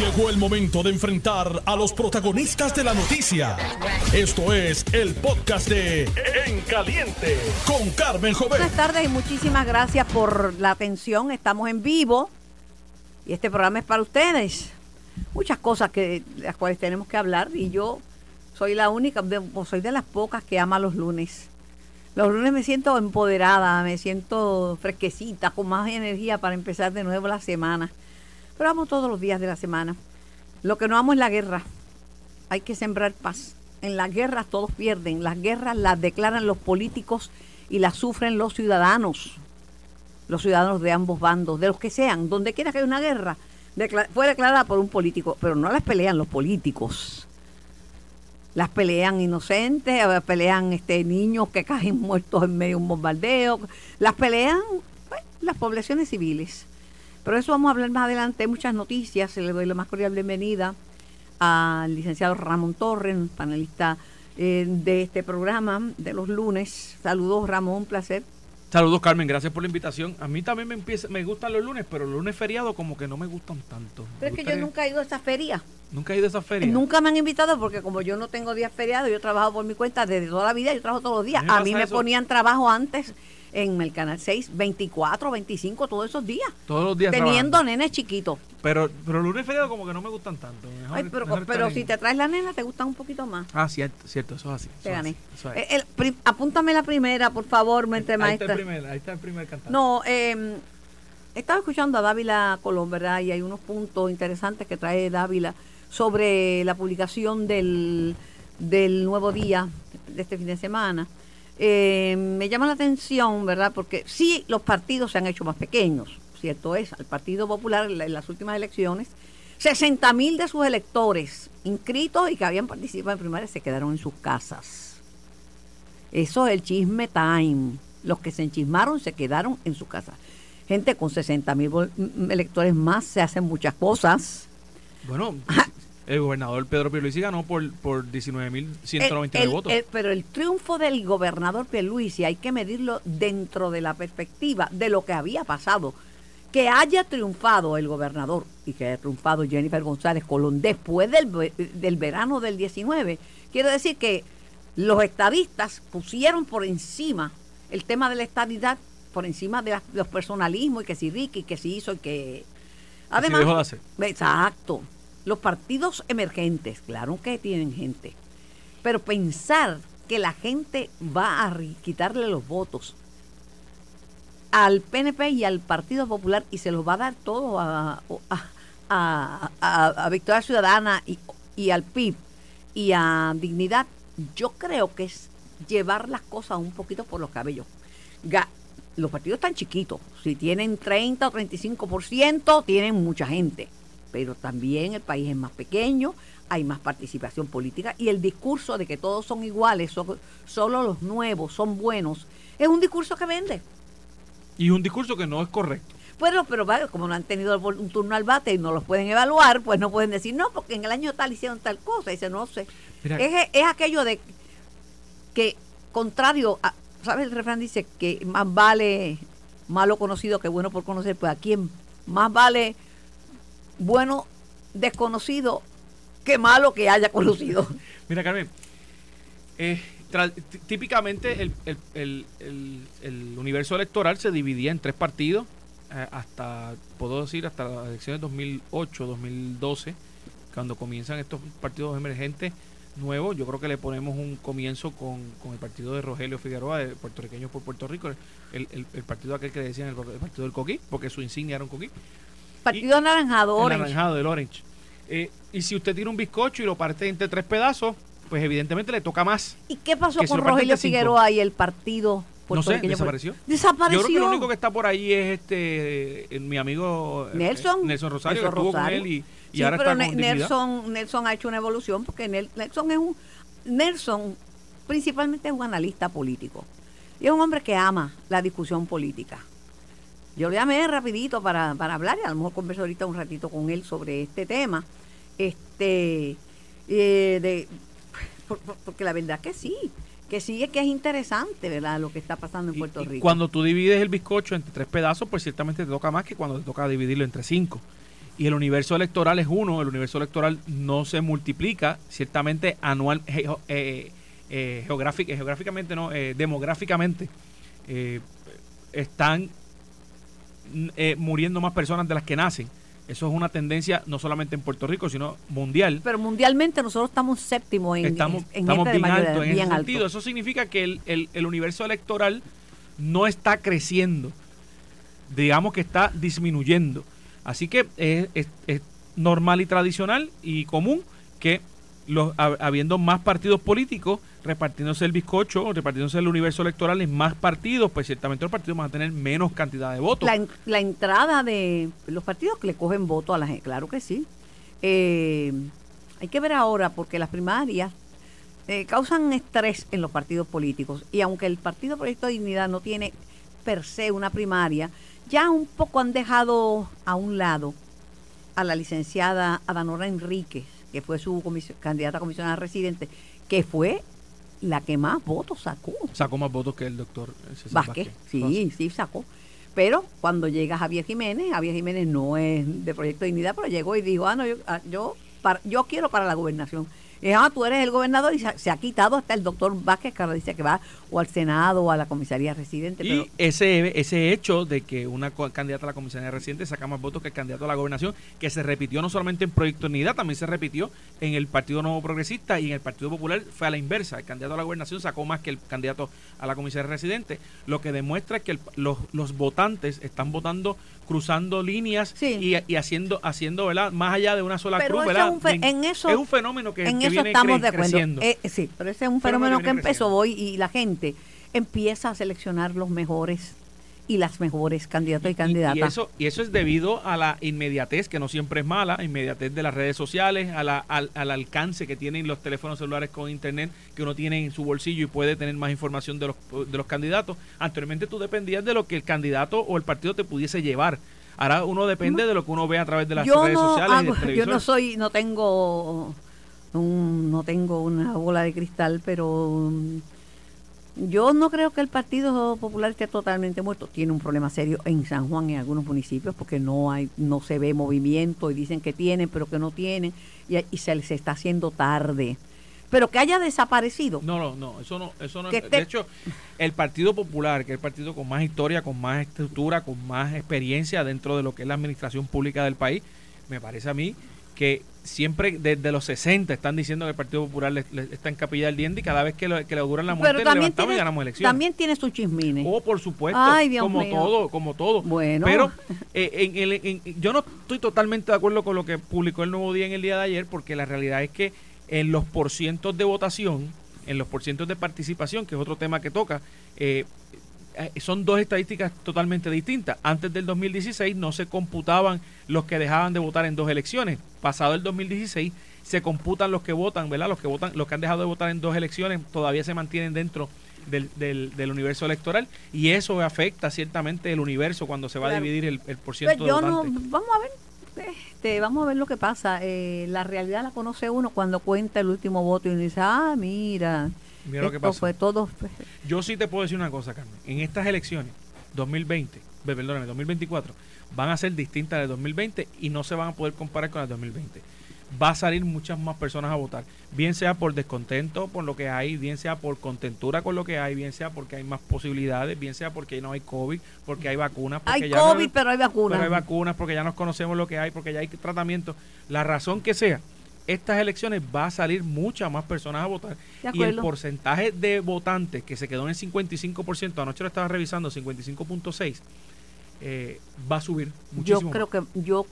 Llegó el momento de enfrentar a los protagonistas de la noticia. Esto es el podcast de En Caliente con Carmen Jovet. Buenas tardes y muchísimas gracias por la atención. Estamos en vivo y este programa es para ustedes. Muchas cosas que las cuales tenemos que hablar y yo soy la única, de- soy de las pocas que ama los lunes. Los lunes me siento empoderada, me siento fresquecita, con más energía para empezar de nuevo la semana. Pero amo todos los días de la semana. Lo que no amo es la guerra. Hay que sembrar paz. En las guerras todos pierden. Las guerras las declaran los políticos y las sufren los ciudadanos. Los ciudadanos de ambos bandos, de los que sean. Donde quiera que haya una guerra, fue declarada por un político. Pero no las pelean los políticos. Las pelean inocentes, eh, pelean este, niños que caen muertos en medio de un bombardeo. Las pelean pues, las poblaciones civiles. Pero eso vamos a hablar más adelante. Hay muchas noticias. Le doy la más cordial bienvenida al licenciado Ramón Torres, panelista eh, de este programa de los lunes. Saludos, Ramón, un placer. Saludos Carmen, gracias por la invitación. A mí también me empieza, me gustan los lunes, pero los lunes feriados como que no me gustan tanto. Pero es que yo nunca he ido a esa feria. nunca he ido a esa feria. Nunca me han invitado porque como yo no tengo días feriados, yo he trabajado por mi cuenta desde toda la vida, yo trabajo todos los días. A mí me A pasa mí me eso. ponían trabajo antes en el Canal 6, 24, 25, todos esos días. Todos los días Teniendo trabajando. nenes chiquitos. Pero, pero lunes feriados como que no me gustan tanto. Mejor- Ay, pero mejor pero si te traes la nena, te gustan un poquito más. Ah, cierto, cierto, eso es así. Te es gané. así, eso es. Eh, el apúntame la primera, por favor, mente ahí, está maestra. el primer, ahí está el primer cantante. No, eh, estaba escuchando a Dávila Colón, ¿verdad? Y hay unos puntos interesantes que trae Dávila sobre la publicación del, del nuevo día de este fin de semana. Eh, me llama la atención, ¿verdad? Porque sí, los partidos se han hecho más pequeños, cierto es. Al Partido Popular en la- en las últimas elecciones, 60 mil de sus electores inscritos y que habían participado en primarias se quedaron en sus casas. Eso es el chisme time. Los que se enchismaron se quedaron en su casa. Gente con 60 mil electores más se hacen muchas cosas. Bueno, el gobernador Pedro Pierluisi ganó por, por 19.199 El- el- votos. el- pero el triunfo del gobernador Pierluisi hay que medirlo dentro de la perspectiva de lo que había pasado. Que haya triunfado el gobernador y que haya triunfado Jennifer González Colón después del, del verano del 19, quiere decir que los estadistas pusieron por encima el tema de la estadidad, por encima de las- los personalismos y que si Ricky, que si hizo y que... Además, dejó de hacer. Exacto. Los partidos emergentes, claro que tienen gente. Pero pensar que la gente va a quitarle los votos al PNP y al Partido Popular y se los va a dar todo a, a, a- Victoria Ciudadana y, y al PIB y a Dignidad, yo creo que es llevar las cosas un poquito por los cabellos. Los partidos están chiquitos, si tienen 30 o 35%, tienen mucha gente, pero también el país es más pequeño, hay más participación política y el discurso de que todos son iguales, so- solo los nuevos son buenos, es un discurso que vende. Y un discurso que no es correcto. Bueno, pero como no han tenido un turno al bate y no los pueden evaluar, pues no pueden decir, no, porque en el año tal hicieron tal cosa. Dice, no sé. Mira, Es, es aquello de que, contrario, a, ¿sabes? El refrán dice que más vale malo conocido que bueno por conocer. Pues aquí en- más vale bueno desconocido que malo que haya conocido. Mira, Carmen, eh, típicamente el, el- el- el- universo electoral se dividía en tres partidos eh, hasta, puedo decir, hasta las elecciones 2008, 2012, cuando comienzan estos partidos emergentes nuevos. Yo creo que le ponemos un comienzo con, con el partido de Rogelio Figueroa, de Puertorriqueños por Puerto Rico, el, partido aquel que decían el partido del coquí, porque su insignia era un coquí. Partido anaranjado, El orange. naranjado del Orange. Eh, y si usted tiene un bizcocho y lo parte entre tres pedazos, pues evidentemente le toca más. ¿Y qué pasó con Rogelio. Figueroa y el partido No sé, desapareció. Desapareció. Yo creo que lo único que está por ahí es este eh, mi amigo eh, Nelson. eh, Nelson Rosario, Nelson que estuvo Rosario. con él y, y Sí, ahora pero está con. Nelson, Nelson ha hecho una evolución porque Nel- Nelson es un Nelson principalmente es un analista político y es un hombre que ama la discusión política. Yo le llamé rapidito para, para hablar y a lo mejor converso ahorita un ratito con él sobre este tema. Este eh, de por- por- porque la verdad que sí, que sí es que es interesante, ¿verdad? Lo que está pasando en Puerto y Rico. Cuando tú divides el bizcocho entre tres pedazos, pues ciertamente te toca más que cuando te toca dividirlo entre cinco. y el universo electoral es uno, el universo electoral no se multiplica, ciertamente anual, eh, eh, geográficamente, no, eh, demográficamente, están muriendo más personas de las que nacen. Eso es una tendencia no solamente en Puerto Rico, sino mundial. Pero mundialmente nosotros estamos séptimo en, estamos, estamos bien alto en ese sentido. Eso significa que el, el universo electoral no está creciendo, digamos que está disminuyendo. Así que es, normal y tradicional y común que los, habiendo más partidos políticos repartiéndose el bizcocho, repartiéndose el universo electoral en más partidos, pues ciertamente los partidos van a tener menos cantidad de votos. La, entrada de los partidos que le cogen voto a la gente, claro que sí. Eh, hay que ver ahora porque las primarias eh, causan estrés en los partidos políticos y aunque el Partido Proyecto de Dignidad no tiene per se una primaria, ya un poco han dejado a un lado a la licenciada Adanora Enríquez, que fue su candidata comisionada residente, que fue la que más votos sacó. Sacó más votos que el doctor Vázquez. Sí, sí, sacó. Pero cuando llega Javier Jiménez, Javier Jiménez no es de Proyecto de Dignidad, pero llegó y dijo, ah, no, yo, ah, yo, yo quiero para la gobernación. Y ah, tú eres el gobernador y se, ha quitado hasta el doctor Vázquez, que ahora dice que va o al Senado o a la comisaría residente. Y ese, ese hecho de que una candidata a la comisaría residente saca más votos que el candidato a la gobernación, que se repitió no solamente en Proyecto Unidad, también se repitió en el Partido Nuevo Progresista y en el Partido Popular fue a la inversa. El candidato a la gobernación sacó más que el candidato a la comisaría residente, lo que demuestra que los, los votantes están votando cruzando líneas y, haciendo, haciendo ¿verdad? más allá de una sola cruz. ¿verdad? Es, un en eso, es un fenómeno que, en eso estamos de acuerdo. Eh, sí, pero ese es un fenómeno, que empezó hoy y la gente empieza a seleccionar los mejores y las mejores candidatos y, candidatas. Y, eso, y eso es debido a la inmediatez, que no siempre es mala, inmediatez de las redes sociales, a la, al, al, alcance que tienen los teléfonos celulares con internet, que uno tiene en su bolsillo y puede tener más información de los, de los candidatos. Anteriormente tú dependías de lo que el candidato o el partido te pudiese llevar. Ahora uno depende de lo que uno ve a través de las redes sociales. yo no soy, no tengo, no tengo una bola de cristal, pero yo no creo que el Partido Popular esté totalmente muerto. Tiene un problema serio en San Juan, en algunos municipios, porque no hay, no se ve movimiento y dicen que tienen, pero que no tienen, y, se les está haciendo tarde. Pero que haya desaparecido. No, no, no, eso no, eso no. De hecho, el Partido Popular, que es el partido con más historia, con más estructura, con más experiencia dentro de lo que es la administración pública del país, me parece a mí que siempre desde los 60 están diciendo que el Partido Popular está en capilla del diente y cada vez que, le auguran la muerte le levantamos y ganamos elecciones. También tiene sus chismines. Oh, por supuesto, como todo, como todo. Bueno. Pero eh, en el, yo no estoy totalmente de acuerdo con lo que publicó el Nuevo Día en el día de ayer porque la realidad es que en los porcientos de votación, en los porcientos de participación, que es otro tema que toca, eh, son dos estadísticas totalmente distintas. Antes del 2016 no se computaban los que dejaban de votar en dos elecciones. Pasado el 2016 se computan los que votan, ¿verdad? Los que votan, los que han dejado de votar en dos elecciones todavía se mantienen dentro del, del, universo electoral y eso afecta ciertamente el universo cuando se va a dividir el, el por ciento pues de votantes. vamos a ver, este, vamos a ver lo que pasa. Eh, la realidad la conoce uno cuando cuenta el último voto y uno dice, ah, mira, Mira lo que pasó. Fue todo. Yo sí te puedo decir una cosa, Carmen. En estas elecciones, 2020, perdóname, 2024, van a ser distintas de 2020 y no se van a poder comparar con las 2020. Va a salir muchas más personas a votar, bien sea por descontento por lo que hay, bien sea por contentura con lo que hay, bien sea porque hay más posibilidades, bien sea porque no hay COVID, porque hay vacunas. Porque hay COVID, pero hay vacunas. Pero hay vacunas, porque ya nos conocemos lo que hay, porque ya hay tratamiento. La razón que sea, estas elecciones va a salir muchas más personas a votar y el porcentaje de votantes que se quedó en el 55%, anoche lo estaba revisando, 55.6, eh, va a subir muchísimo. Yo creo que yo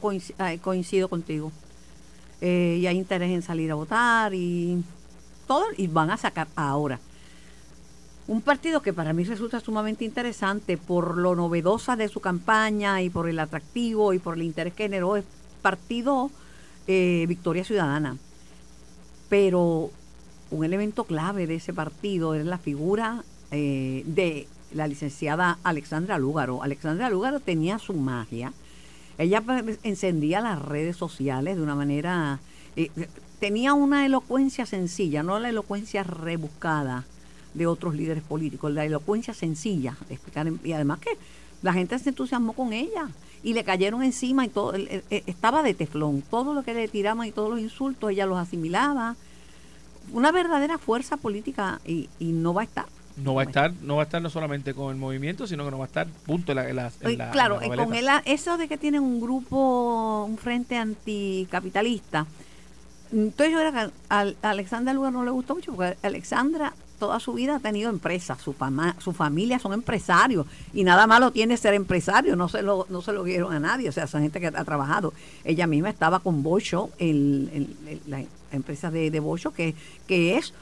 coincido, contigo. Eh, y hay interés en salir a votar y todo, y van a sacar ahora. Un partido que para mí resulta sumamente interesante por lo novedosa de su campaña y por el atractivo y por el interés que generó, es partido eh, Victoria Ciudadana. Pero un elemento clave de ese partido es la figura eh, de la licenciada Alexandra Lúgaro. Alexandra Lúgaro tenía su magia. Ella pues, encendía las redes sociales de una manera... Eh, tenía una elocuencia sencilla, no la elocuencia rebuscada de otros líderes políticos, la elocuencia sencilla explicar. Y además que la gente se entusiasmó con ella y le cayeron encima y todo, estaba de teflón. Todo lo que le tiraban y todos los insultos, ella los asimilaba. Una verdadera fuerza política y, y no va a estar. No va a estar, no va a estar no solamente con el movimiento, sino que no va a estar punto en la, en la- en la- claro, en la eh, con el, eso de que tienen un grupo, un frente anticapitalista. Entonces yo era que a Alexandra Lugar no le gustó mucho porque Alexandra toda su vida ha tenido empresas, su, fama, su familia son empresarios y nada malo tiene ser empresario, no se lo no se lo dieron a nadie, o sea, esa gente que ha trabajado. Ella misma estaba con Bocho, el, la empresa de, de Bocho, que, que es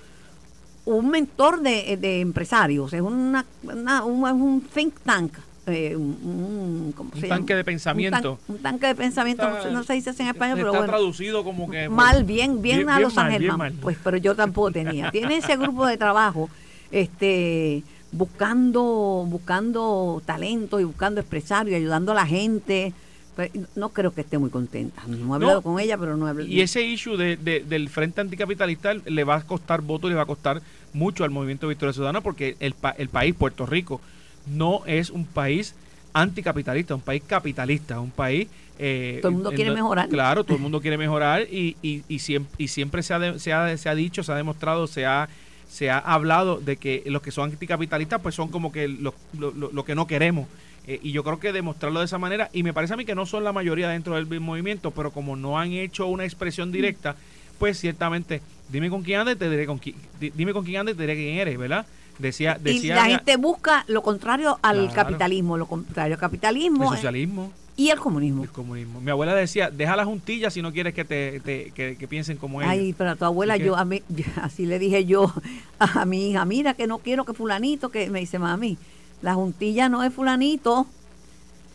un mentor de, de empresarios, es una, una- un think tank, eh, un, un- ¿cómo Un se tanque llama? de pensamiento. Un, tan- un tanque de pensamiento, no se- no se dice en español, pero Está bueno. traducido como que... Mal, bien, bien, Bien- a Los Ángeles, pues, pero yo tampoco tenía. Tiene ese grupo de trabajo, este, buscando, buscando talento y buscando empresarios, y ayudando a la gente. Pero no creo que esté muy contenta. No he hablado No. con ella, pero no he hablado. Y ese issue de, de- del Frente Anticapitalista le va a costar votos y le va a costar mucho al Movimiento Victoria Ciudadana porque el, el país, Puerto Rico, no es un país anticapitalista, un país capitalista, un país... eh, Todo el mundo quiere mejorar. Claro, todo el mundo quiere mejorar y, y, y siempre, y siempre se, ha de- se, ha, se ha dicho, se ha demostrado, se ha, se ha hablado de que los que son anticapitalistas pues son como que lo, lo- lo- que no queremos. Eh, y yo creo que demostrarlo de esa manera, y me parece a mí que no son la mayoría dentro del movimiento, pero como no han hecho una expresión directa, pues ciertamente, dime con quién andas y te diré con quién, di- dime con quién andas y te diré quién eres, ¿verdad? Decía, y decía la gente busca lo contrario al Claro. capitalismo, lo contrario al capitalismo socialismo, y el comunismo. el comunismo. Mi abuela decía, deja la juntilla si no quieres que te, te- que, que piensen como ella. Ay, pero a tu abuela, yo, a mí, así le dije yo a mi hija, mira que no quiero que fulanito, que me dice, mami, la juntilla no es fulanito,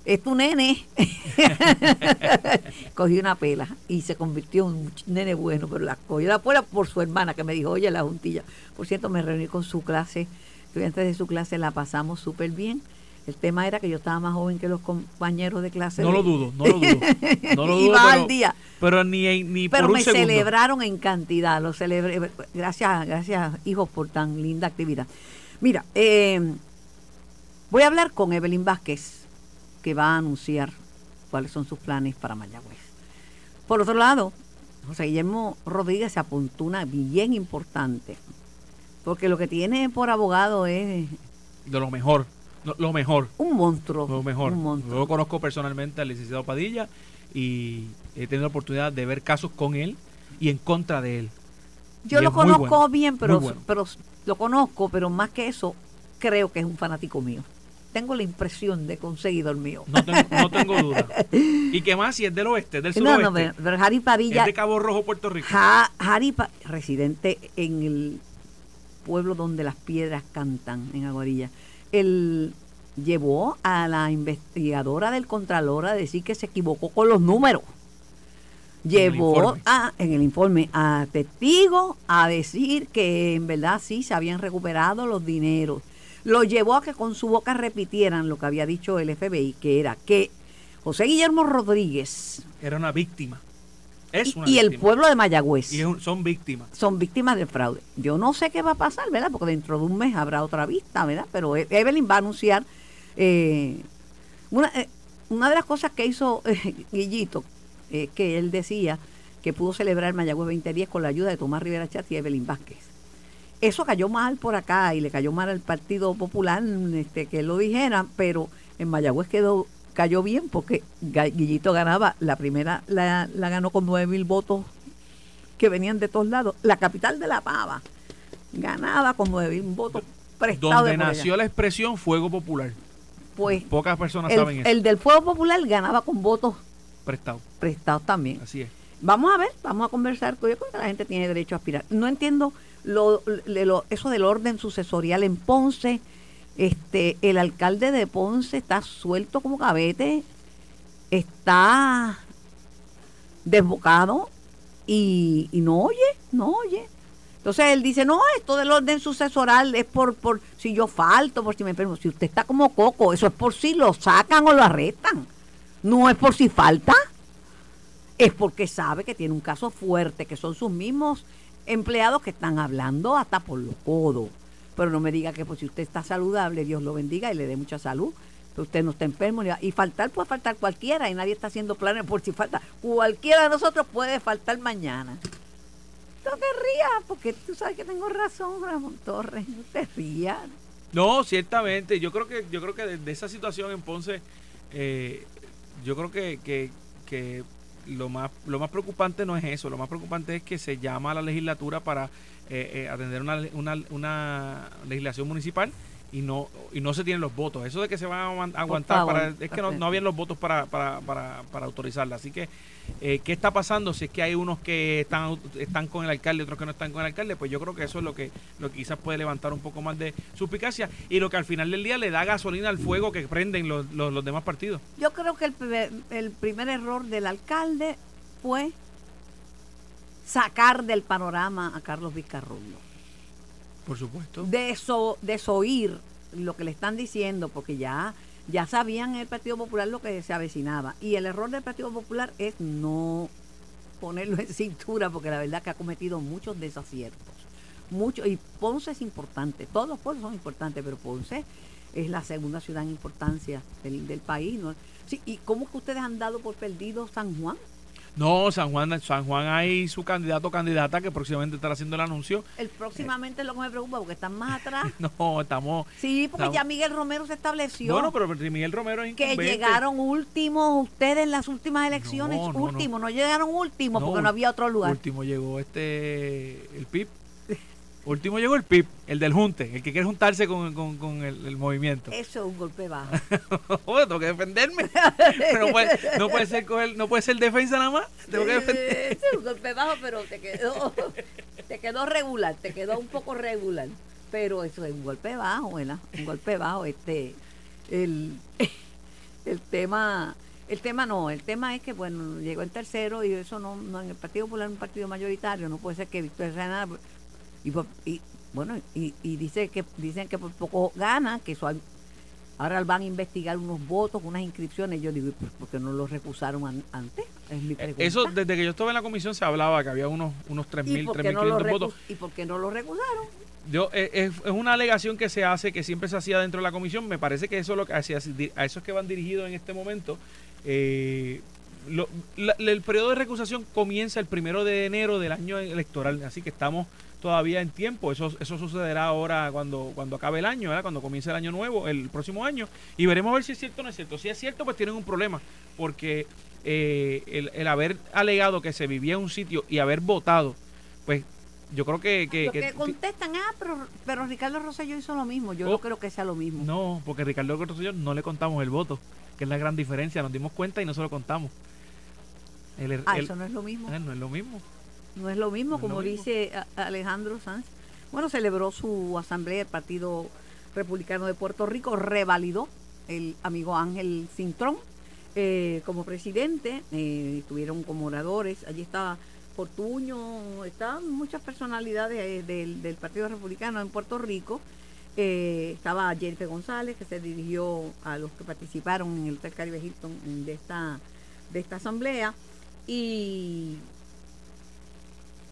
es tu nene. Cogí una pela y se convirtió en un nene bueno, pero la cogió la pela por su hermana que me dijo, oye, la juntilla. Por cierto, me reuní con su clase, estudiantes de su clase, la pasamos súper bien. El tema era que yo estaba más joven que los compañeros de clase. No de- lo dudo, no lo dudo. No lo dudo, Iba pero, al día. pero ni, ni Pero por un me segundo. celebraron en cantidad, lo celebré. Gracias, gracias hijos por tan linda actividad. Mira, eh, voy a hablar con Evelyn Vázquez, que va a anunciar cuáles son sus planes para Mayagüez. Por otro lado, José Guillermo Rodríguez se apuntó una bien importante, porque lo que tiene por abogado es De lo mejor, lo mejor. un monstruo. Lo mejor. Un monstruo. Yo conozco personalmente al licenciado Padilla y he tenido la oportunidad de ver casos con él y en contra de él. Yo Y lo conozco bueno, bien, pero, bueno. pero lo conozco, pero más que eso, creo que es un fanático mío. Tengo la impresión de que un seguidor mío. No tengo, no tengo duda. Y que más si es del oeste, es del No, suroeste. no, pero, pero Harry Padilla, es de Cabo Rojo, Puerto Rico. Ja- Harry Pa- residente en el pueblo donde las piedras cantan, en Aguarilla, él llevó a la investigadora del Contralor a decir que se equivocó con los números. el Llevó a, en el informe a testigos a decir que en verdad sí se habían recuperado los dineros. Lo llevó a que con su boca repitieran lo que había dicho el FBI, que era que José Guillermo Rodríguez Era una víctima. Es y, una y el pueblo de Mayagüez Y son víctimas. son víctimas del fraude. Yo no sé qué va a pasar, ¿verdad? Porque dentro de un mes habrá otra vista, ¿verdad? Pero E- Evelyn va a anunciar eh, una, eh, una de las cosas que hizo eh, Guillito, que él decía que pudo celebrar Mayagüez 2010 con la ayuda de Tomás Rivera Chat y Evelyn Vázquez. Eso cayó mal por acá y le cayó mal al Partido Popular este, que lo dijera, pero en Mayagüez quedó cayó bien porque Guillito ganaba la primera, la, la ganó con nueve mil votos que venían de todos lados. La capital de La Pava ganaba con nueve mil votos prestados Donde de nació la expresión fuego popular. Pues Pocas personas saben eso. el del Fuego Popular ganaba con votos Prestado. prestados también. Así es. Vamos a ver, vamos a conversar. Yo creo que la gente tiene derecho a aspirar. No entiendo lo, lo- eso del orden sucesorial en Ponce. Este, el alcalde de Ponce está suelto como cabete, está desbocado y, y no oye, no oye. Entonces él dice, no, esto del orden sucesoral es por, por si yo falto, por si me enfermo. Si usted está como coco, eso es por si lo sacan o lo arrestan. No es por si falta es porque sabe que tiene un caso fuerte, que son sus mismos empleados que están hablando hasta por los codos. Pero no me diga que pues si usted está saludable, Dios lo bendiga y le dé mucha salud. usted no está enfermo. Y faltar puede faltar cualquiera y nadie está haciendo planes por si falta. Cualquiera de nosotros puede faltar mañana. No te rías, porque tú sabes que tengo razón, Ramón Torres. No te rías. No, ciertamente. Yo creo que yo creo que de, esa situación en Ponce, eh, yo creo que, que, que lo más lo más preocupante no es eso. Lo más preocupante es que se llama a la legislatura para eh, eh, atender una, una, una legislación municipal y no y no se tienen los votos. Eso de que se van a aguantar, para, es que no, no habían los votos para, para, para, para autorizarla. Así que, eh, ¿qué está pasando? Si es que hay unos que están están con el alcalde y otros que no están con el alcalde, pues yo creo que eso es lo que, lo que quizás puede levantar un poco más de suspicacia y lo que al final del día le da gasolina al fuego que prenden los, los, demás partidos. Yo creo que el primer, el primer error del alcalde fue sacar del panorama a Carlos Vizcarrullo por supuesto. Deso, desoír lo que le están diciendo, porque ya, ya sabían el Partido Popular lo que se avecinaba. Y el error del Partido Popular es no ponerlo en cintura, porque la verdad que ha cometido muchos desaciertos. Mucho, y Ponce es importante, todos los pueblos son importantes, pero Ponce es la segunda ciudad en importancia del, del país. ¿no? Sí, ¿Y cómo que ustedes han dado por perdido San Juan? No, San Juan, San Juan hay su candidato o candidata que próximamente estará haciendo el anuncio. El próximamente es lo que me preocupa porque están más atrás. no, estamos. Sí, porque ya Miguel Romero se estableció. Bueno, pero Miguel Romero es Que llegaron últimos ustedes en las últimas elecciones, últimos, no, llegaron últimos porque no había otro lugar. Último llegó este el PIB. Último llegó el PIB, el del junte, el que quiere juntarse con, el, movimiento. Eso es un golpe bajo. tengo que defenderme. no, puede, no, puede ser no puede ser defensa nada más. Tengo que defenderme. es un golpe bajo, pero te quedó, te quedó regular, te quedó un poco regular. Pero eso es un golpe bajo, ¿verdad? Un golpe bajo. Este, el, el tema, el tema no, el tema es que bueno, llegó en tercero y eso no, no en el Partido Popular un partido mayoritario, no puede ser que Victoria Renal y, bueno, y, dice que dicen que por poco gana, que eso, ahora van a investigar unos votos, unas inscripciones. Yo digo, ¿por qué no los recusaron antes? Es mi pregunta. Eso, desde que yo estuve en la comisión se hablaba que había unos, unos 3.000, 3.500 votos. ¿Y por qué no lo recusaron? Yo, eh, es, es, una alegación que se hace, que siempre se hacía dentro de la comisión. Me parece que eso lo que hacía, a esos que van dirigidos en este momento. Eh, el periodo de recusación comienza el primero de enero del año electoral, así que estamos todavía en tiempo. Eso, eso sucederá ahora cuando, cuando acabe el año, cuando comience el año nuevo, el próximo año, y veremos a ver si es cierto o no es cierto. Si es cierto, pues tienen un problema, porque eh, el, haber alegado que se vivía en un sitio y haber votado, pues yo creo que... que, contestan, ah, pero, pero Ricardo Rosselló hizo lo mismo. Yo no oh. creo que sea lo mismo. No, porque Ricardo Rosselló no le contamos el voto, que es la gran diferencia. Nos dimos cuenta y no se lo contamos. ah, eso no es lo mismo. Eh, no es lo mismo. No es lo mismo, como dice Alejandro Sanz. Bueno, celebró su asamblea el Partido Republicano de Puerto Rico, revalidó el amigo Ángel Cintrón eh, como presidente, eh, estuvieron como oradores, allí estaba Fortuño, estaban muchas personalidades eh, del, Partido Republicano en Puerto Rico. estaba Jennifer González, que se dirigió a los que participaron en el Hotel Caribe Hilton de esta, de esta asamblea. Y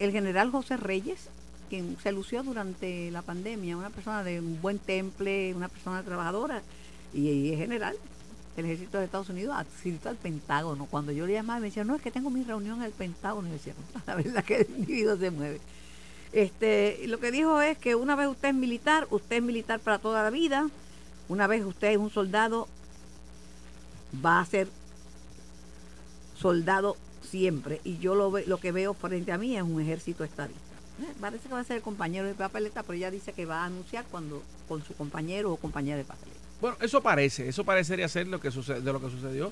el general José Reyes, quien se lució durante la pandemia, una persona de un buen temple, una persona trabajadora, y, es general del ejército de Estados Unidos, adscrito al Pentágono. Cuando yo le llamaba, me decía, no, es que tengo mi reunión en el Pentágono. Y decía, la verdad que el individuo se mueve. Este, lo que dijo es que una vez usted es militar, usted es militar para toda la vida. Una vez usted es un soldado, va a ser soldado siempre. Y yo lo, lo que veo frente a mí es un ejército estadista. Eh, parece que va a ser el compañero de papeleta, pero ella dice que va a anunciar cuando con su compañero o compañera de papeleta. Bueno, eso parece, eso parecería ser lo que sucede, de lo que sucedió.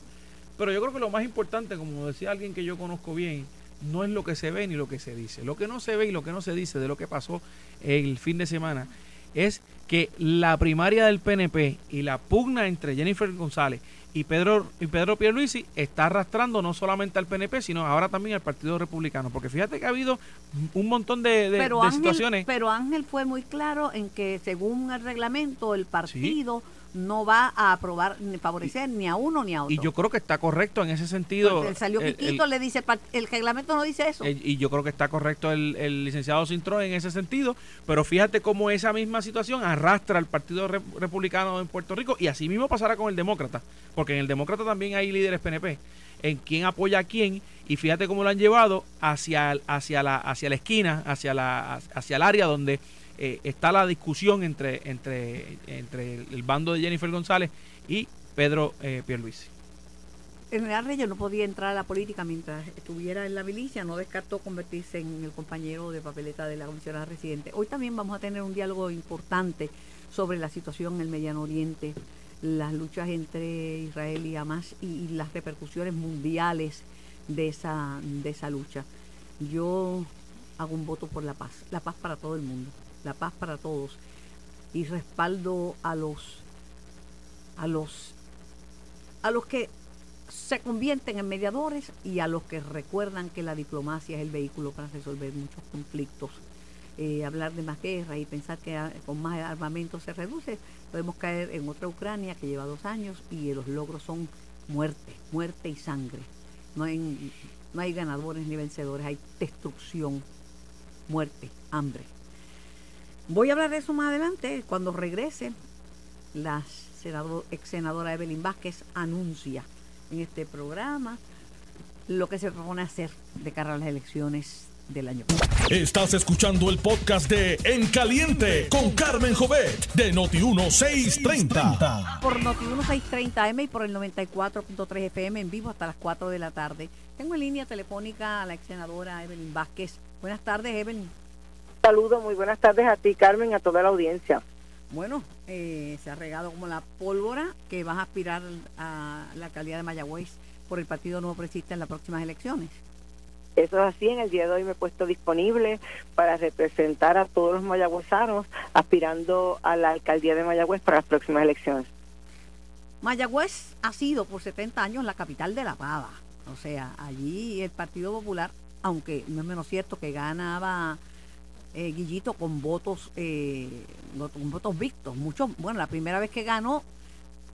Pero yo creo que lo más importante, como decía alguien que yo conozco bien, no es lo que se ve ni lo que se dice. Lo que no se ve y lo que no se dice de lo que pasó el fin de semana es que la primaria del PNP y la pugna entre Jennifer González y Pedro y Pedro Pierluisi está arrastrando no solamente al PNP, sino ahora también al Partido Republicano, porque fíjate que ha habido un montón de, situaciones. Pero Ángel fue muy claro en que según el reglamento el partido no va a aprobar ni favorecer ni a uno ni a otro. Y yo creo que está correcto en ese sentido. Salió el- Quiquito, el- le dice, el reglamento no dice eso. el- y yo creo que está correcto el, el licenciado Cintrón en ese sentido, pero fíjate cómo esa misma situación arrastra al Partido Re- Republicano en Puerto Rico y así mismo pasará con el Demócrata, porque en el Demócrata también hay líderes PNP, en quién apoya a quién y fíjate cómo lo han llevado hacia, hacia, la, hacia la esquina, hacia, la, hacia el área donde eh, está la discusión entre, entre, entre el, bando de Jennifer González y Pedro eh, Pierluisi. El general Reyes no podía entrar a la política mientras estuviera en la milicia, no descartó convertirse en el compañero de papeleta de la comisionada residente. Hoy también vamos a tener un diálogo importante sobre la situación en el Mediano Oriente, las luchas entre Israel y Hamas y, y las repercusiones mundiales de esa, de esa lucha. Yo hago un voto por la paz, la paz para todo el mundo, la paz para todos y respaldo a los a los a los que se convierten en mediadores y a los que recuerdan que la diplomacia es el vehículo para resolver muchos conflictos. Eh, hablar de más guerra y pensar que ah, con más armamento se reduce, podemos caer en otra Ucrania que lleva dos años y los logros son muerte, muerte y sangre. No hay, no hay ganadores ni vencedores, hay destrucción, muerte, hambre. Voy a hablar de eso más adelante, cuando regrese la senador, ex senadora Evelyn Vázquez anuncia en este programa lo que se propone hacer de cara a las elecciones del año. Estás escuchando el podcast de En Caliente con Carmen Jovet de Noti1630. Por Noti 1630 M y por el 94.3 FM en vivo hasta las 4 de la tarde. Tengo en línea telefónica a la ex senadora Evelyn Vázquez. Buenas tardes, Evelyn. Saludos, muy buenas tardes a ti, Carmen, y a toda la audiencia. Bueno, eh, se ha regado como la pólvora que vas a aspirar a la alcaldía de Mayagüez por el Partido Nuevo Progresista en las próximas elecciones. Eso es así, en el día de hoy me he puesto disponible para representar a todos los mayagüezanos aspirando a la alcaldía de Mayagüez para las próximas elecciones. Mayagüez ha sido por 70 años la capital de la pava. O sea, allí el Partido Popular, aunque no es menos cierto que ganaba eh, Guillito con votos eh, con votos vistos. Muchos, bueno, la primera vez que ganó,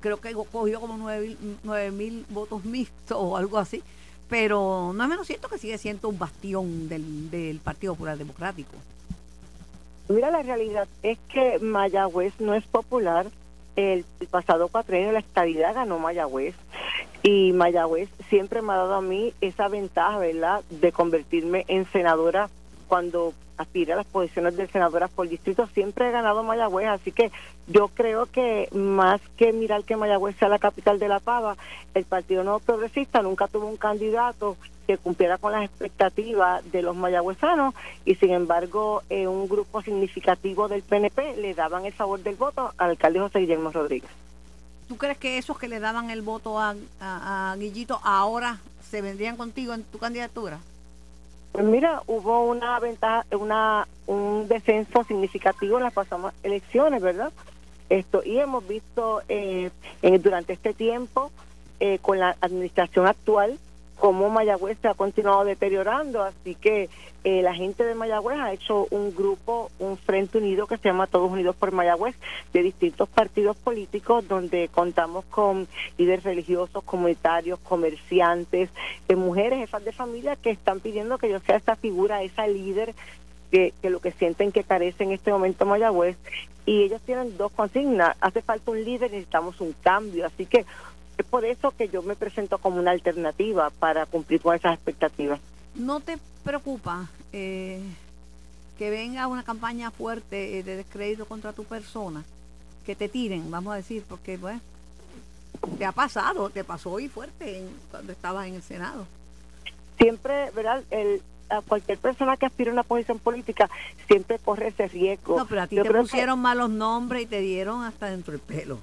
creo que cogió como 9 mil votos mixtos o algo así. Pero no es menos cierto que sigue siendo un bastión del, del Partido Popular Democrático. Mira, la realidad es que Mayagüez no es popular. El, el pasado cuatrenio la estadidad ganó Mayagüez y Mayagüez siempre me ha dado a mí esa ventaja, ¿verdad?, de convertirme en senadora cuando aspiré a las posiciones de senadora por distrito. Siempre he ganado Mayagüez, así que yo creo que más que mirar que Mayagüez sea la capital de la pava, el Partido Nuevo Progresista nunca tuvo un candidato que cumpliera con las expectativas de los mayagüezanos y sin embargo eh, un grupo significativo del PNP le daban el favor del voto al alcalde José Guillermo Rodríguez. ¿Tú crees que esos que le daban el voto a, a- a Guillito ahora se vendrían contigo en tu candidatura? Pues mira, hubo una ventaja, una un descenso significativo en las pasadas elecciones, ¿verdad? Esto y hemos visto eh, en- durante este tiempo eh, con la administración actual cómo Mayagüez se ha continuado deteriorando, así que eh, la gente de Mayagüez ha hecho un grupo, un frente unido que se llama Todos Unidos por Mayagüez, de distintos partidos políticos, donde contamos con líderes religiosos, comunitarios, comerciantes, de mujeres, jefas de familia que están pidiendo que yo sea esa figura, esa líder que, que lo que sienten que carece en este momento Mayagüez. Y ellos tienen dos consignas, hace falta un líder, necesitamos un cambio, así que es por eso que yo me presento como una alternativa para cumplir con esas expectativas. ¿No te preocupa eh, que venga una campaña fuerte eh, de descrédito contra tu persona? Que te tiren, vamos a decir, porque pues te ha pasado, te pasó hoy fuerte en- cuando estabas en el Senado. Siempre, ¿verdad? El, a cualquier persona que aspire a una posición política siempre corre ese riesgo. No, pero a ti Yo te que- pusieron malos nombres y te dieron hasta dentro del pelo.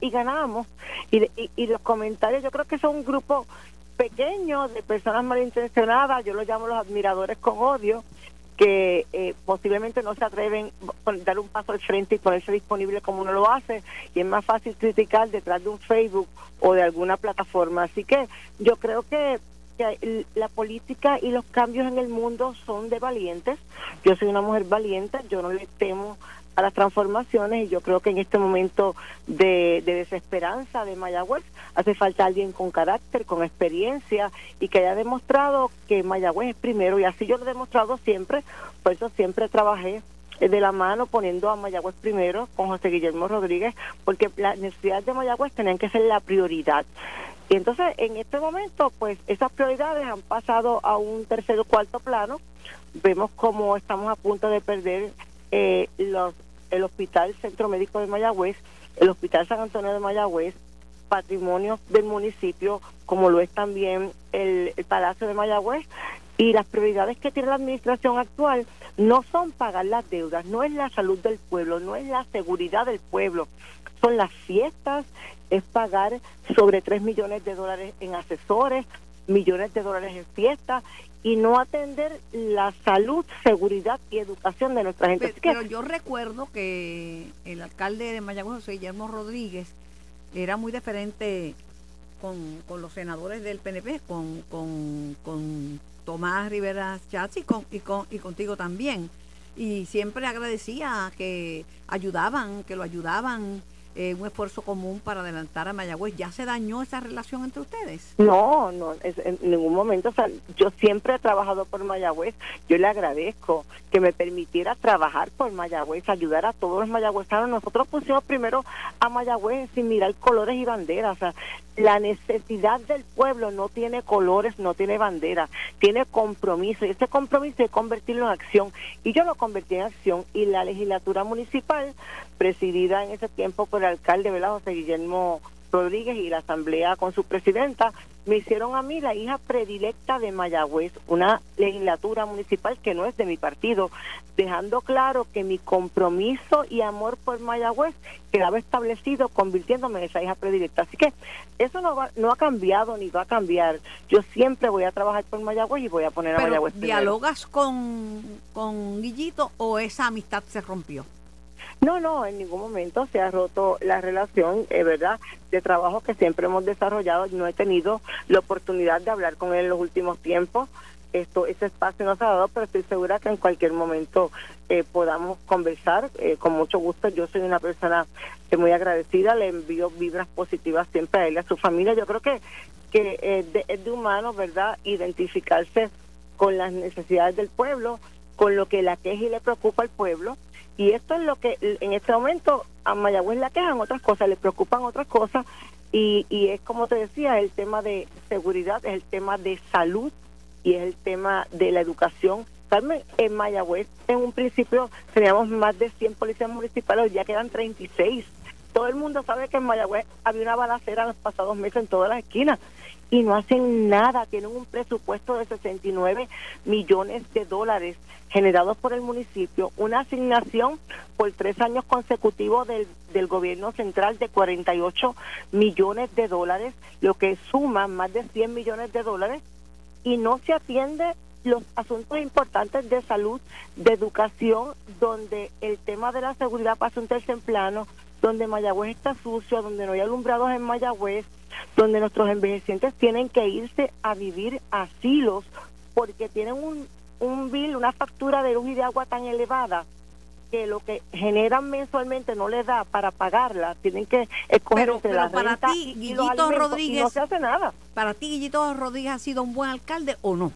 Y ganamos. Y, y, y los comentarios, yo creo que son un grupo pequeño de personas malintencionadas, yo los llamo los admiradores con odio, que eh, posiblemente no se atreven a dar un paso al frente y ponerse disponible como uno lo hace, y es más fácil criticar detrás de un Facebook o de alguna plataforma. Así que yo creo que que la política y los cambios en el mundo son de valientes. Yo soy una mujer valiente, yo no le temo a las transformaciones y yo creo que en este momento de, desesperanza de Mayagüez hace falta alguien con carácter, con experiencia y que haya demostrado que Mayagüez es primero y así yo lo he demostrado siempre, por eso siempre trabajé de la mano poniendo a Mayagüez primero con José Guillermo Rodríguez porque las necesidades de Mayagüez tenían que ser la prioridad. Y entonces en este momento pues esas prioridades han pasado a un tercer o cuarto plano. Vemos como estamos a punto de perder eh, los el Hospital Centro Médico de Mayagüez, el Hospital San Antonio de Mayagüez, patrimonio del municipio, como lo es también el, Palacio de Mayagüez, y las prioridades que tiene la administración actual no son pagar las deudas, no es la salud del pueblo, no es la seguridad del pueblo, son las fiestas, es pagar sobre 3 millones de dólares en asesores, millones de dólares en fiestas y no atender la salud, seguridad y educación de nuestra gente. Pero, yo recuerdo que el alcalde de Mayagüez, José Guillermo Rodríguez, era muy diferente con, los senadores del PNP, con, con, Tomás Rivera Chatz y, con, y, con, y contigo también. Y siempre agradecía que ayudaban, que lo ayudaban eh, un esfuerzo común para adelantar a Mayagüez. ¿Ya se dañó esa relación entre ustedes? No, no, en ningún momento. O sea, yo siempre he trabajado por Mayagüez. Yo le agradezco que me permitiera trabajar por Mayagüez, ayudar a todos los mayagüezanos. Nosotros pusimos primero a Mayagüez sin mirar colores y banderas. O sea, la necesidad del pueblo no tiene colores, no tiene bandera, tiene compromiso. Y ese compromiso es convertirlo en acción. Y yo lo convertí en acción. Y la legislatura municipal, presidida en ese tiempo por alcalde, ¿verdad? José Guillermo Rodríguez y la asamblea con su presidenta, me hicieron a mí la hija predilecta de Mayagüez, una legislatura municipal que no es de mi partido, dejando claro que mi compromiso y amor por Mayagüez quedaba establecido convirtiéndome en esa hija predilecta. Así que eso no, va, no ha cambiado ni va a cambiar. Yo siempre voy a trabajar por Mayagüez y voy a poner a Mayagüez. ¿Dialogas con, con Guillito o esa amistad se rompió? No, no, en ningún momento se ha roto la relación, es verdad, de trabajo que siempre hemos desarrollado. No he tenido la oportunidad de hablar con él en los últimos tiempos. Esto, ese espacio no se ha dado, pero estoy segura que en cualquier momento eh, podamos conversar. Eh, con mucho gusto, yo soy una persona eh, muy agradecida, le envío vibras positivas siempre a él y a su familia. Yo creo que, que de, es de humano, ¿verdad?, identificarse con las necesidades del pueblo, con lo que la queja y le preocupa al pueblo y esto es lo que en este momento a Mayagüez la quejan otras cosas, le preocupan otras cosas. Y, y es como te decía, el tema de seguridad, es el tema de salud y es el tema de la educación. Carmen, en Mayagüez en un principio teníamos más de 100 policías municipales, ya quedan 36. Todo el mundo sabe que en Mayagüez había una balacera en los pasados meses en todas las esquinas y no hacen nada. Tienen un presupuesto de 69 millones de dólares generados por el municipio, una asignación por tres años consecutivos del, del gobierno central de 48 millones de dólares, lo que suma más de 100 millones de dólares, y no se atiende los asuntos importantes de salud, de educación, donde el tema de la seguridad pasa un tercer plano, donde Mayagüez está sucio, donde no hay alumbrados en Mayagüez, donde nuestros envejecientes tienen que irse a vivir asilos porque tienen un, un bill, una factura de luz y de agua tan elevada que lo que generan mensualmente no les da para pagarla, tienen que escoger pero, entre para ti, Guillito Rodríguez, no se hace nada. Para ti, Guillito Rodríguez ha sido un buen alcalde o no?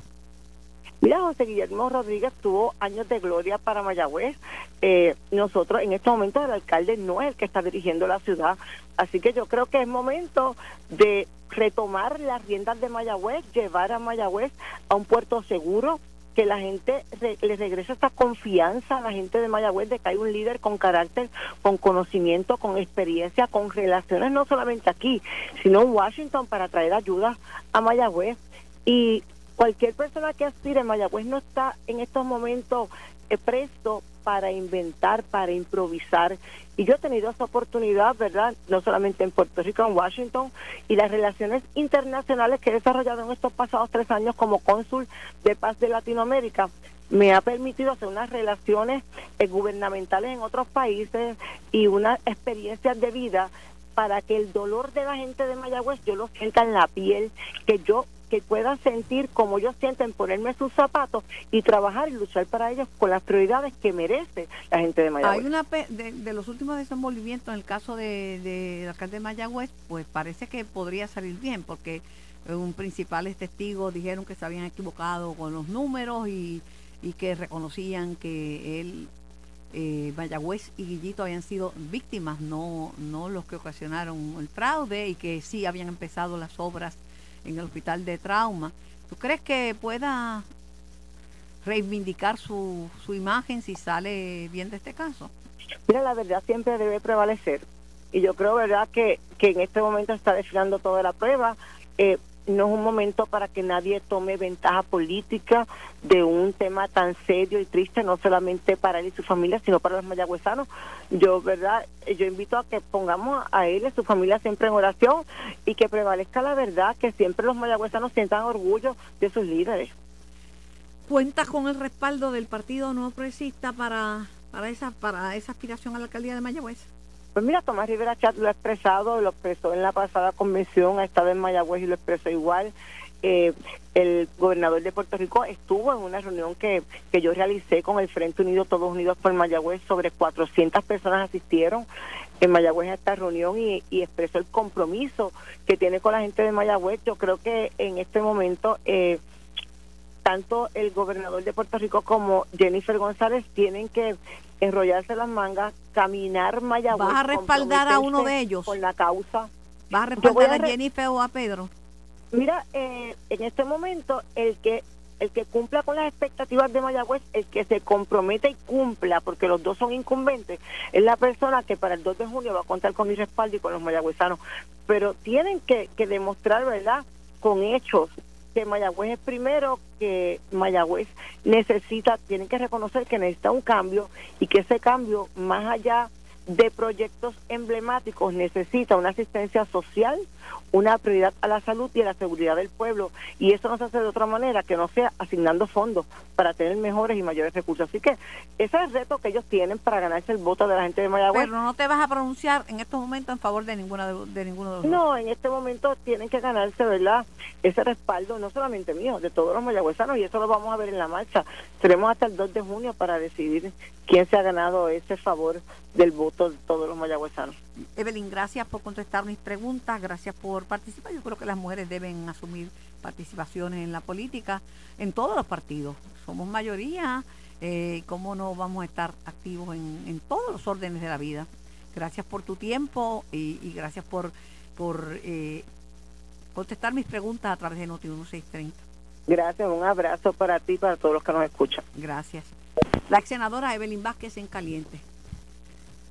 Mira, José Guillermo Rodríguez tuvo años de gloria para Mayagüez. Eh, nosotros en este momento el alcalde no es el que está dirigiendo la ciudad, así que yo creo que es momento de retomar las riendas de Mayagüez, llevar a Mayagüez a un puerto seguro, que la gente le regrese esta confianza a la gente de Mayagüez de que hay un líder con carácter, con conocimiento, con experiencia, con relaciones no solamente aquí, sino en Washington para traer ayuda a Mayagüez. Y cualquier persona que aspire, Mayagüez no está en estos momentos eh, presto para inventar, para improvisar. Y yo he tenido esa oportunidad, ¿verdad? No solamente en Puerto Rico, en Washington, y las relaciones internacionales que he desarrollado en estos pasados tres años como cónsul de paz de Latinoamérica me ha permitido hacer unas relaciones eh, gubernamentales en otros países y unas experiencias de vida para que el dolor de la gente de Mayagüez yo lo sienta en la piel, que yo que puedan sentir como ellos sienten ponerme sus zapatos y trabajar y luchar para ellos con las prioridades que merece la gente de Mayagüez. Hay una de, los últimos desenvolvimientos en el caso de, de alcalde de Mayagüez, pues parece que podría salir bien porque un principales testigos dijeron que se habían equivocado con los números y, y que reconocían que él eh, Mayagüez y Guillito habían sido víctimas, no, no los que ocasionaron el fraude y que sí habían empezado las obras en el hospital de trauma. ¿Tú crees que pueda reivindicar su, su imagen si sale bien de este caso? Mira, la verdad siempre debe prevalecer. Y yo creo, ¿verdad?, que, que en este momento está desfilando toda la prueba. Eh, no es un momento para que nadie tome ventaja política de un tema tan serio y triste, no solamente para él y su familia, sino para los mayagüezanos. Yo, ¿verdad? Yo invito a que pongamos a él y su familia siempre en oración y que prevalezca la verdad, que siempre los mayagüezanos sientan orgullo de sus líderes. ¿Cuentas con el respaldo del Partido No Progresista para, para, esa, para esa aspiración a la alcaldía de Mayagüez? Pues mira, Tomás Rivera Chat lo ha expresado, lo expresó en la pasada convención, ha estado en Mayagüez y lo expresó igual. Eh, el gobernador de Puerto Rico estuvo en una reunión que, que yo realicé con el Frente Unido, Todos Unidos por Mayagüez, sobre 400 personas asistieron en Mayagüez a esta reunión y, y, expresó el compromiso que tiene con la gente de Mayagüez. Yo creo que en este momento eh, tanto el gobernador de Puerto Rico como Jennifer González tienen que enrollarse las mangas, caminar Mayagüez. ¿Vas a respaldar a uno de ellos? Con la causa. ¿Vas a respaldar a, Jennifer o a Pedro? Mira, eh, en este momento el que el que cumpla con las expectativas de Mayagüez, el que se comprometa y cumpla, porque los dos son incumbentes, es la persona que para el 2 de junio va a contar con mi respaldo y con los mayagüezanos. Pero tienen que, que demostrar, ¿verdad?, con hechos que Mayagüez es primero, que Mayagüez necesita, tienen que reconocer que necesita un cambio y que ese cambio, más allá de proyectos emblemáticos, necesita una asistencia social, una prioridad a la salud y a la seguridad del pueblo. Y eso no se hace de otra manera que no sea asignando fondos para tener mejores y mayores recursos. Así que ese es el reto que ellos tienen para ganarse el voto de la gente de Mayagüez. Pero no te vas a pronunciar en estos momentos en favor de ninguna de, ninguno de los No, en este momento tienen que ganarse, ¿verdad? Ese respaldo, no solamente mío, de todos los mayagüezanos, y eso lo vamos a ver en la marcha. Tenemos hasta el 2 de junio para decidir quién se ha ganado ese favor del voto todos los mayagüezanos. Evelyn, gracias por contestar mis preguntas, gracias por participar. Yo creo que las mujeres deben asumir participaciones en la política, en todos los partidos. Somos mayoría, eh, ¿cómo no vamos a estar activos en, todos los órdenes de la vida? Gracias por tu tiempo y, gracias por, por eh, contestar mis preguntas a través de Noti 1630. Gracias, un abrazo para ti y para todos los que nos escuchan. Gracias. La ex senadora Evelyn Vázquez en Caliente.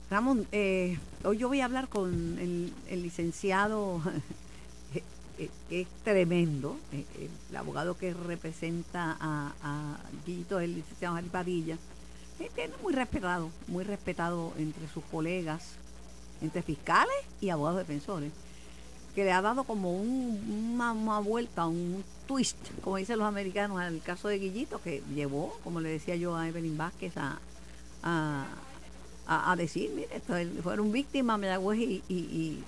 Ramón, eh, hoy yo voy a hablar con el, licenciado, eh, eh, que es tremendo, el abogado que representa a, a Guito, el licenciado Jari Padilla, muy respetado, muy respetado entre sus colegas, entre fiscales y abogados defensores, que le ha dado como una, vuelta, un twist, como dicen los americanos, al caso de Guillito, que llevó, como le decía yo a Evelyn Vázquez, a, decir, mire, fueron víctimas Mayagüez y, y,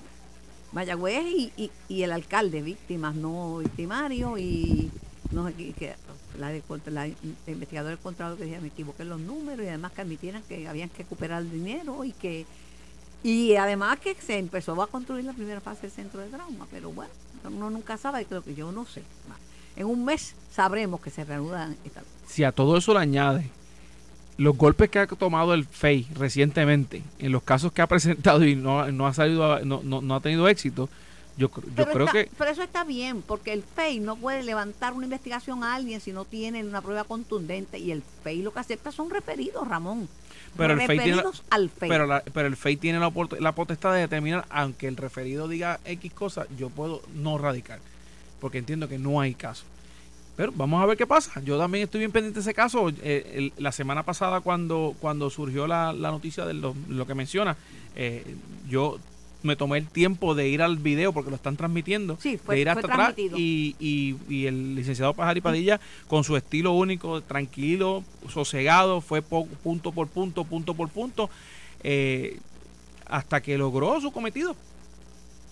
Mayagüez y, y, el alcalde, víctimas, no victimarios, y no que, la, la, investigadora del contrato que decía, me equivoqué los números, y además que admitieran que habían que recuperar el dinero y que y además que se empezó a construir la primera fase del centro de trauma, pero bueno, uno nunca sabe, creo que yo no sé. En un mes sabremos que se reanudan esta. Si a todo eso le añade los golpes que ha tomado el FEI recientemente, en los casos que ha presentado y no, no ha salido, no, no, ha tenido éxito, yo, yo creo que... Pero eso está bien, porque el FEI no puede levantar una investigación a alguien si no tiene una prueba contundente y el FEI lo que acepta son referidos, Ramón. Pero el, FEI tiene, al FEI. Pero, pero el FEI tiene la, la potestad de determinar, aunque el referido diga X cosa, yo puedo no radicar, porque entiendo que no hay caso. Pero vamos a ver qué pasa. Yo también estoy bien pendiente de ese caso. Eh, la semana pasada cuando, cuando surgió la, noticia de lo, que menciona, eh, yo me tomé el tiempo de ir al video porque lo están transmitiendo, sí, fue, de ir hasta atrás y, y, el licenciado Pajari Padilla con su estilo único, tranquilo, sosegado, fue punto por punto, punto por punto, eh, hasta que logró su cometido.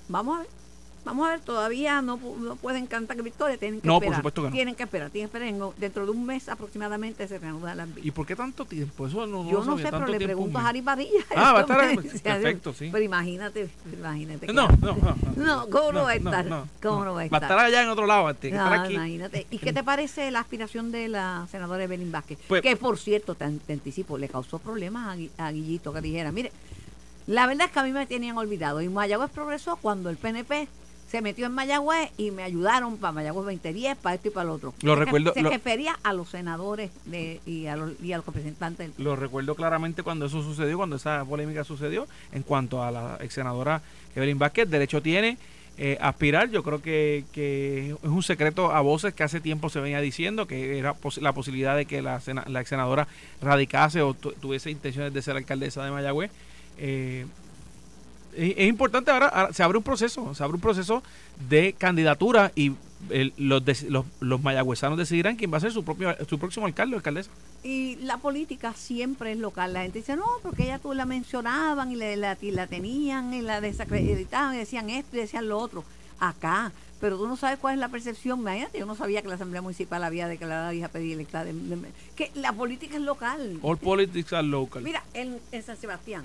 Vamos a ver. Vamos a ver, todavía no, no pueden cantar victoria, tienen que No, por esperar. supuesto que no. Tienen que esperar, tienen que esperar. En- dentro de un mes aproximadamente se reanudan las ¿Y vistas. por qué tanto tiempo? Eso no, Yo no sé, pero le pregunto un a. Jari Padilla. Ah, va a estar- me pues, perfecto, sí. Pero imagínate, imagínate. que- No, no, no. No, ¿cómo no va a estar? ¿Cómo no va a estar? estar allá en otro lado, que estar aquí. imagínate. ¿Y qué te parece la aspiración de la senadora Evelyn Vázquez? Pues- que, por cierto, te, te anticipo, le causó problemas a, a Guillito que dijera, mire, la verdad es que a mí me tenían olvidado. Y Mayagüez progresó cuando el PNP se metió en Mayagüez y me ayudaron para Mayagüez 2010, para esto y para lo otro. Lo Se- recuerdo- Se lo- refería a los senadores de, y, a los, y a los representantes del Lo recuerdo claramente cuando eso sucedió, cuando esa polémica sucedió, en cuanto a la ex senadora Evelyn Vázquez, derecho tiene eh, aspirar. Yo creo que, que es un secreto a voces que hace tiempo se venía diciendo que era pos- la posibilidad de que la, la ex senadora radicase o tu- tuviese intenciones de ser alcaldesa de Mayagüez. Eh, es, importante ahora, ahora se abre un proceso, se abre un proceso de candidatura y el- los, los, los mayagüezanos decidirán quién va a ser su propio su próximo alcalde o alcaldesa. Y la política siempre es local. La gente dice, no, porque ella tú la mencionaban y la, la, y la tenían y la desacreditaban y decían esto y decían lo otro. Acá. Pero tú no sabes cuál es la percepción. Imagínate, yo no sabía que la Asamblea Municipal había declarado hija predilecta. De, de- que la política es local. All politics are local. Mira, en, en San Sebastián,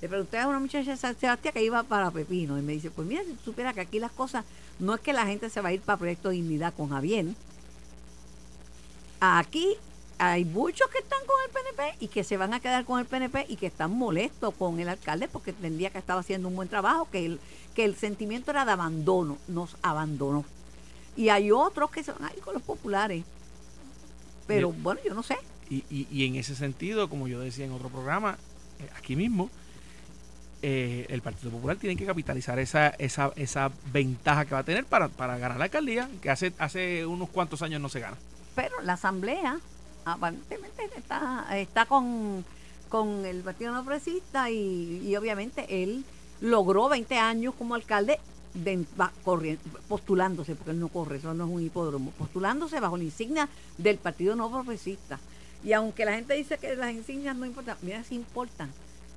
le pregunté a una muchacha de San Sebastián que iba para Pepino y me dice, pues mira, si tú supieras que aquí las cosas, no es que la gente se va a ir para Proyecto Dignidad con Javier. Aquí hay muchos que están con el PNP y que se van a quedar con el PNP y que están molestos con el alcalde porque entendía que estaba haciendo un buen trabajo, que el, que el sentimiento era de abandono, nos abandonó. Y hay otros que se van a ir con los populares. Pero bueno, yo no sé. Y, y, y en ese sentido, como yo decía en otro programa, eh, aquí mismo, eh, el Partido Popular tiene que capitalizar esa, esa, esa ventaja que va a tener para, para ganar la alcaldía, que hace, hace unos cuantos años no se gana. pero la asamblea aparentemente está, está con, con el Partido No Progresista y, y obviamente él logró 20 años como alcalde postulándose, porque él no corre, eso no es un hipódromo, postulándose bajo la insignia del Partido No Progresista. Y aunque la gente dice que las insignias no importan, mira si importan.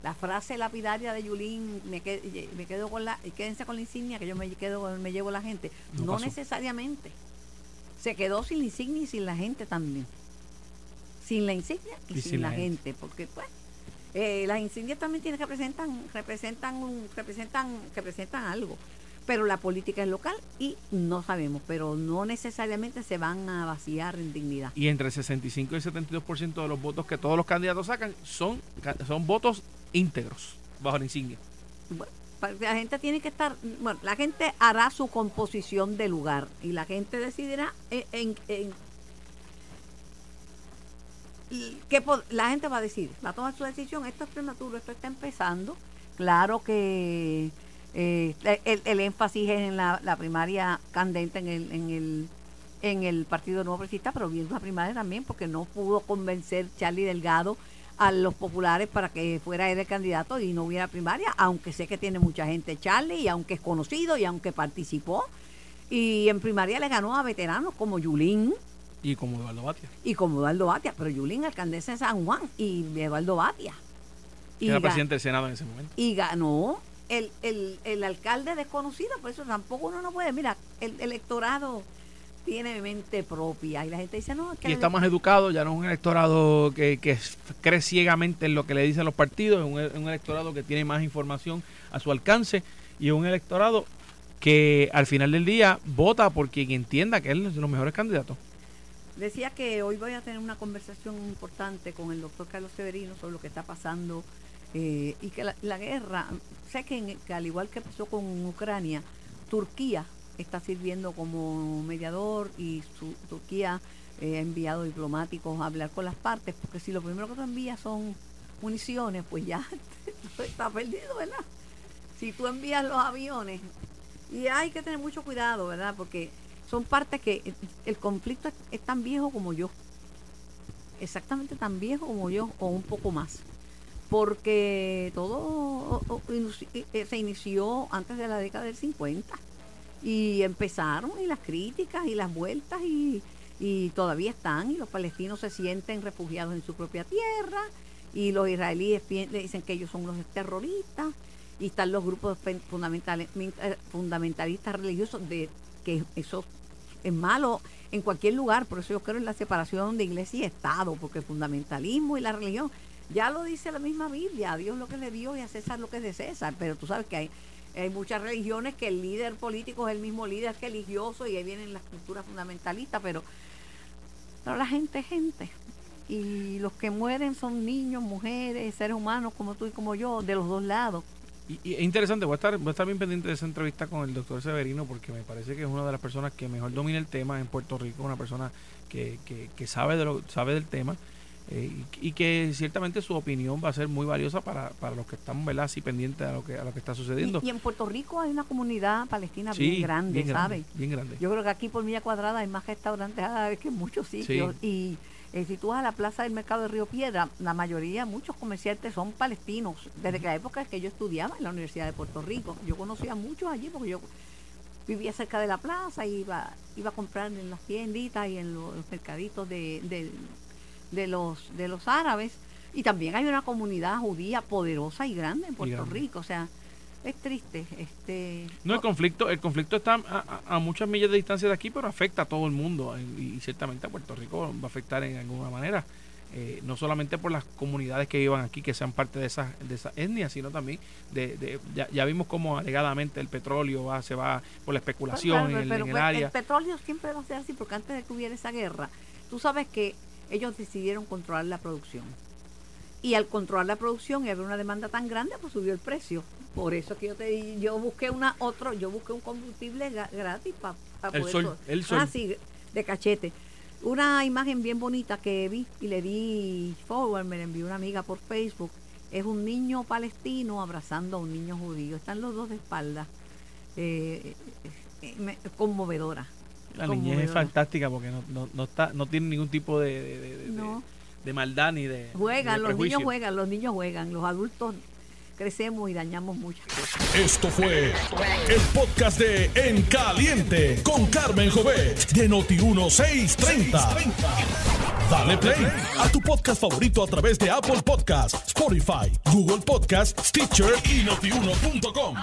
La frase lapidaria de Yulín, me, qued- me quedo con la, quédense con la insignia, que yo me quedo, me llevo la gente. No necesariamente. Se quedó sin la insignia y sin la gente también. Sin la insignia y, sin, la, gente. porque pues eh, las insignias también tienen que representan, representan, un- representan, representan algo. Pero la política es local y no sabemos, pero no necesariamente se van a vaciar en dignidad. Y entre el 65 y el 72% de los votos que todos los candidatos sacan son, son votos íntegros bajo la insignia. Bueno, pa- la gente tiene que estar, bueno, la gente hará su composición de lugar y la gente decidirá en, en, po- la gente va a decir, va a tomar su decisión, esto es prematuro, esto está empezando, claro que eh, el, el énfasis es en la, la primaria candente en el, en el en el Partido Nuevo Progresista, pero bien la primaria también, porque no pudo convencer Charlie Delgado a los populares para que fuera él el candidato y no hubiera primaria, aunque sé que tiene mucha gente Charlie, y aunque es conocido, y aunque participó. Y en primaria le ganó a veteranos como Yulín Y como Eduardo Batia, y como Eduardo Batia, pero Yulín alcaldesa de San Juan y Eduardo Batia. que era presidente del Senado en ese momento. y ganó el, el, el alcalde desconocido, por eso tampoco uno no puede, mira, el electorado tiene mente propia y la gente dice, no, es que Y está más educado, ya no es un electorado que, que cree ciegamente en lo que le dicen los partidos, es un, electorado que tiene más información a su alcance y un electorado que al final del día vota por quien entienda que él es de los mejores candidatos. Decía que hoy voy a tener una conversación importante con el doctor Carlos Severino sobre lo que está pasando eh, y que la, la guerra, sé que, en- que al igual que pasó con Ucrania, Turquía está sirviendo como mediador y su, Turquía eh, ha enviado diplomáticos a hablar con las partes, porque si lo primero que tú envías son municiones, pues ya está perdido, ¿verdad? Si tú envías los aviones, y hay que tener mucho cuidado, ¿verdad? Porque son partes que el, el conflicto es, es tan viejo como yo. Exactamente tan viejo como yo, o un poco más. Porque todo inici- eh, se inició antes de la década del 50. Y empezaron y las críticas y las vueltas y, y todavía están. Y los palestinos se sienten refugiados en su propia tierra. Y los israelíes le dicen que ellos son los terroristas. y están los grupos fundamentales, eh, fundamentalistas religiosos de que eso es malo en cualquier lugar, por eso yo creo en la separación de iglesia y Estado, porque el fundamentalismo y la religión, ya lo dice la misma Biblia, a Dios lo que es de Dios y a César lo que es de César, pero tú sabes que hay, hay muchas religiones que el líder político es el mismo líder religioso y ahí vienen las culturas fundamentalistas, pero, pero la gente es gente. Y los que mueren son niños, mujeres, seres humanos como tú y como yo, de los dos lados. Y, y es interesante, voy a, estar, voy a estar bien pendiente de esa entrevista con el doctor Severino porque me parece que es una de las personas que mejor domina el tema en Puerto Rico, una persona que, que, que sabe, de lo, sabe del tema eh, y, y que ciertamente su opinión va a ser muy valiosa para, para los que estamos ¿verdad? así pendientes a lo que, a lo que está sucediendo. Y, y en Puerto Rico hay una comunidad palestina Sí, bien grande, bien grande, ¿sabes? bien grande. Yo creo que aquí por milla cuadrada hay más restaurantes árabes que en muchos sitios. Y eh, si tú vas a la plaza del mercado de Río Piedra, la mayoría, muchos comerciantes son palestinos. Desde que la época en que yo estudiaba en la Universidad de Puerto Rico, yo conocía a muchos allí porque yo vivía cerca de la plaza, iba, iba a comprar en las tienditas y en los, los mercaditos de, de, de los, de los árabes. Y también hay una comunidad judía poderosa y grande en Puerto grande. Rico. O sea, es triste. este No, el conflicto, el conflicto está a, a- a muchas millas de distancia de aquí, pero afecta a todo el mundo eh, y, ciertamente a Puerto Rico va a afectar en alguna manera. Eh, no solamente por las comunidades que vivan aquí, que sean parte de esas de esa etnia, sino también de, de- ya, ya vimos cómo alegadamente el petróleo va, se va por la especulación Claro, en el, pero en el pues, área. el petróleo siempre va a ser así, porque antes de que hubiera esa guerra, tú sabes que ellos decidieron controlar la producción. Y al controlar la producción y haber una demanda tan grande, pues subió el precio. Por eso que yo te di- yo busqué una otro, yo busqué un combustible gratis para El sol, el sol. Ah, sí, de cachete. Una imagen bien bonita que vi y le di forward, me la envió una amiga por Facebook. Es un niño palestino abrazando a un niño judío. Están los dos de espalda. Eh, eh, eh, me- conmovedora. La niñez es fantástica porque no, no, no está, no tiene ningún tipo de, de, de- de- No. de maldad ni de Juegan, de los prejuicio. niños juegan, los niños juegan, los adultos crecemos y dañamos muchas cosas. Esto fue el podcast de En Caliente con Carmen Jovet de Noti1630. Dale play a tu podcast favorito a través de Apple Podcasts, Spotify, Google Podcasts, Stitcher y notiuno.com.